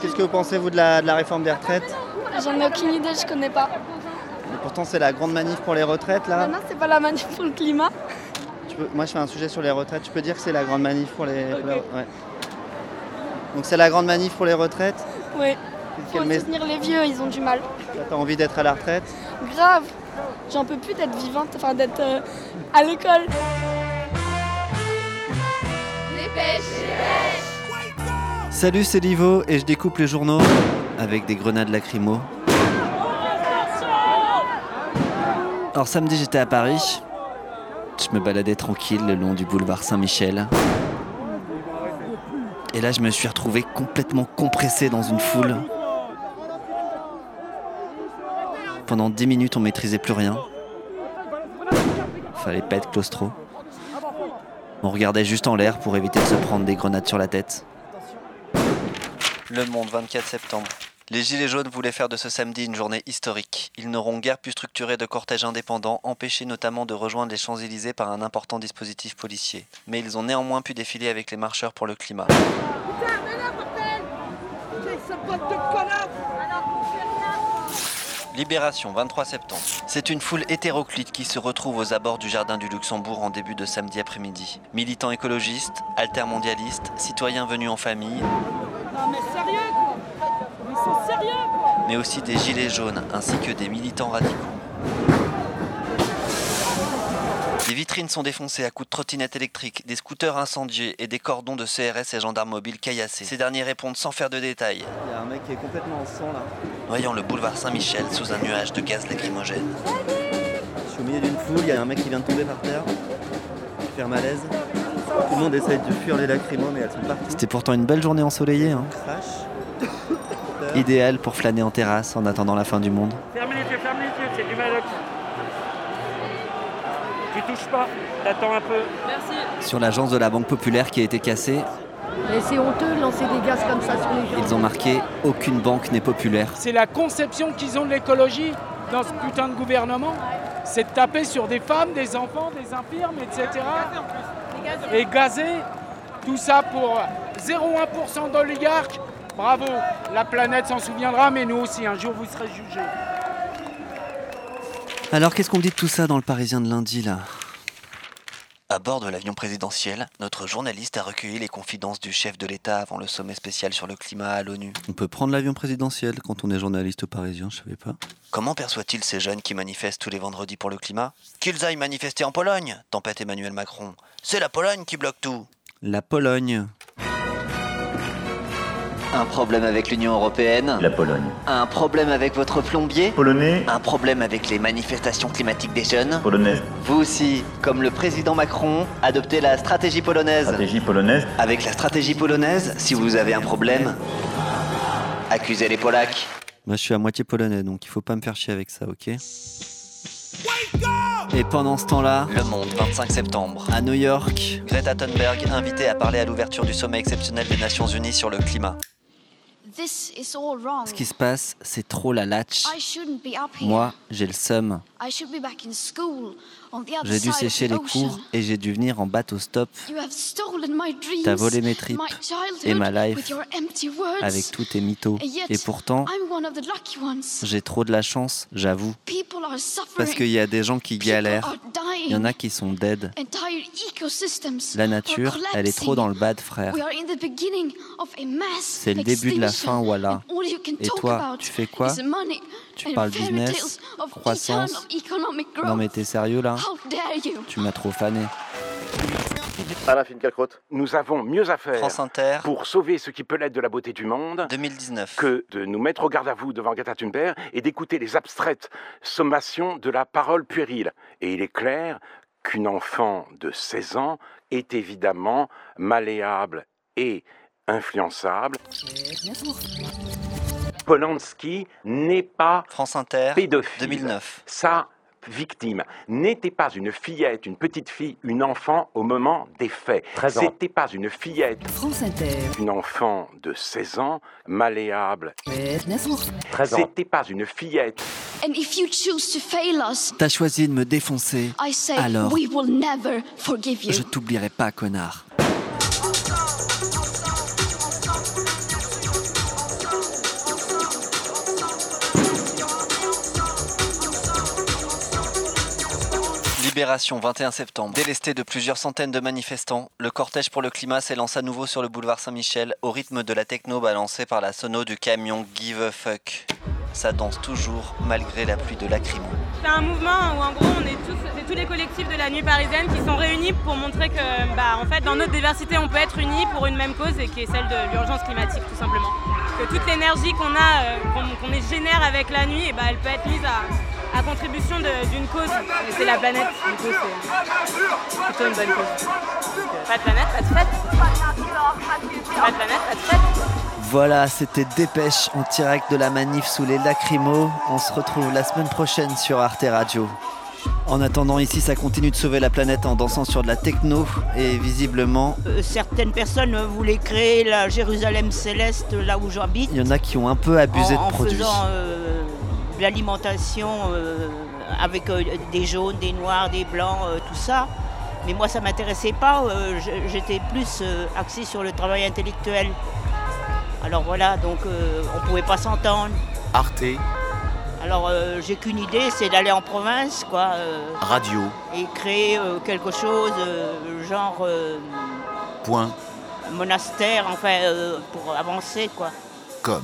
Qu'est-ce que vous pensez, vous, de la, de la réforme des retraites J'en ai aucune idée, je connais pas. Et Pourtant, c'est la grande manif pour les retraites, là. Maintenant, c'est pas la manif pour le climat. Tu peux- moi, je fais un sujet sur les retraites. Tu peux dire que c'est la grande manif pour les... pour les- ouais. Donc, c'est la grande manif pour les retraites Oui, faut mes- soutenir les vieux, ils ont du mal. T'as envie d'être à la retraite Grave. J'en peux plus d'être vivante, enfin d'être euh, à l'école. Salut, c'est Livo et je découpe les journaux avec des grenades lacrymo. Alors samedi j'étais à Paris. Je me baladais tranquille le long du boulevard Saint-Michel. Et là je me suis retrouvé complètement compressé dans une foule. Pendant 10 minutes on maîtrisait plus rien. Fallait pas être claustro. On regardait juste en l'air pour éviter de se prendre des grenades sur la tête. Le Monde, 24 septembre. Les Gilets jaunes voulaient faire de ce samedi une journée historique. Ils n'auront guère pu structurer de cortège indépendant, empêchés notamment de rejoindre les Champs-Élysées par un important dispositif policier. Mais ils ont néanmoins pu défiler avec les marcheurs pour le climat. Libération, 23 septembre. C'est une foule hétéroclite qui se retrouve aux abords du Jardin du Luxembourg en début de samedi après-midi. Militants écologistes, altermondialistes, citoyens venus en famille, Non mais sérieux quoi Ils sont sérieux quoi mais aussi des gilets jaunes ainsi que des militants radicaux. Des vitrines sont défoncées à coups de trottinettes électriques, des scooters incendiés et des cordons de CRS et gendarmes mobiles caillassés. Ces derniers répondent sans faire de détails. Il y a un mec qui est complètement en sang là. Voyant le boulevard Saint-Michel sous un nuage de gaz lacrymogène. Je suis au milieu d'une foule, il y a un mec qui vient de tomber par terre. Un malaise. Tout le monde essaye de fuir les lacrymos mais elles sont partout. C'était pourtant une belle journée ensoleillée. Hein. Idéal pour flâner en terrasse en attendant la fin du monde. Ferme les yeux, ferme les yeux, c'est du malox. Tu touches pas, t'attends un peu. Sur l'agence de la Banque Populaire qui a été cassée, Et c'est honteux de lancer des gaz comme ça sur les gens. ils ont marqué Aucune banque n'est populaire. C'est la conception qu'ils ont de l'écologie dans ce putain de gouvernement. C'est de taper sur des femmes, des enfants, des infirmes, etc. Et gazer. Tout ça pour 0,1% d'oligarques. Bravo, la planète s'en souviendra, mais nous aussi, un jour vous serez jugés. Alors qu'est-ce qu'on dit de tout ça dans le Parisien de lundi là? À bord de l'avion présidentiel, notre journaliste a recueilli les confidences du chef de l'État avant le sommet spécial sur le climat à l'ONU. On peut prendre l'avion présidentiel quand on est journaliste parisien, je savais pas. Comment perçoit-il ces jeunes qui manifestent tous les vendredis pour le climat? Qu'ils aillent manifester en Pologne, tempête Emmanuel Macron. C'est la Pologne qui bloque tout. La Pologne. Un problème avec l'Union européenne. La Pologne. Un problème avec votre plombier. Polonais, Un problème avec les manifestations climatiques des jeunes. Polonaise, Vous aussi, comme le président Macron, adoptez la stratégie polonaise. stratégie polonaise, Avec la stratégie polonaise, si vous avez un problème, accusez les Polacs. Moi je suis à moitié polonais, donc il faut pas me faire chier avec ça, ok? Et pendant ce temps-là, Le Monde, 25 septembre, à New York, Greta Thunberg invitée à parler à l'ouverture du sommet exceptionnel des Nations Unies sur le climat. Ce qui se passe, c'est trop la latch. I shouldn't be up here. Moi, j'ai le seum. J'ai dû sécher les cours et j'ai dû venir en bateau stop T'as volé mes tripes et ma life avec tous tes mythos. Et pourtant, j'ai trop de la chance, j'avoue. Parce qu'il y a des gens qui galèrent. Il y en a qui sont dead. La nature, elle est trop dans le bad, frère. C'est le début de la fin, voilà. Et toi, tu fais quoi Tu parles business, croissance. Non mais t'es sérieux là How dare you? Tu m'as trop fané. Alain Finkielkraut. Nous avons mieux à faire France Inter, pour sauver ce qui peut l'être de la beauté du monde 2019. que de nous mettre au garde à vous devant Greta Thunberg et d'écouter les abstraites sommations de la parole puérile. Et il est clair qu'une enfant de 16 ans est évidemment malléable et influençable. Polanski n'est pas France Inter, pédophile. 2009. Sa victime n'était pas une fillette, une petite fille, une enfant au moment des faits. 13 ans. C'était pas une fillette, France Inter. une enfant de 16 ans, malléable. 13 ans. C'était pas une fillette. And if you choose to fail us, T'as choisi de me défoncer. I say Alors, we will never forgive you. Je t'oublierai pas, connard. Libération, 21 septembre. Délesté de plusieurs centaines de manifestants, le cortège pour le climat s'élance à nouveau sur le boulevard Saint-Michel au rythme de la techno balancée par la sono du camion Give a Fuck. Ça danse toujours malgré la pluie de lacrymo. C'est un mouvement où en gros on est tous, c'est tous les collectifs de la nuit parisienne qui sont réunis pour montrer que bah, en fait dans notre diversité on peut être unis pour une même cause et qui est celle de l'urgence climatique tout simplement. Que toute l'énergie qu'on a, euh, qu'on qu'on génère avec la nuit, et bah, elle peut être mise à, à contribution d'une cause. C'est la planète, du coup c'est plutôt une bonne cause. Pas de planète, pas de fête. Pas de planète, pas de fête. Voilà, c'était Dépêche en direct de la manif sous les lacrymos. On se retrouve la semaine prochaine sur Arte Radio. En attendant, ici, ça continue de sauver la planète en dansant sur de la techno et visiblement, Euh, certaines personnes voulaient créer la Jérusalem céleste là où j'habite. il y en a qui ont un peu abusé en, de produits. En faisant euh, l'alimentation euh, avec euh, des jaunes, des noirs, des blancs, euh, tout ça. Mais moi, ça m'intéressait pas. J'étais plus axée sur le travail intellectuel. Alors voilà, donc on pouvait pas s'entendre. Arte Alors j'ai qu'une idée, c'est d'aller en province, quoi, Radio. et créer quelque chose, genre Point. monastère, enfin, pour avancer, quoi. Com.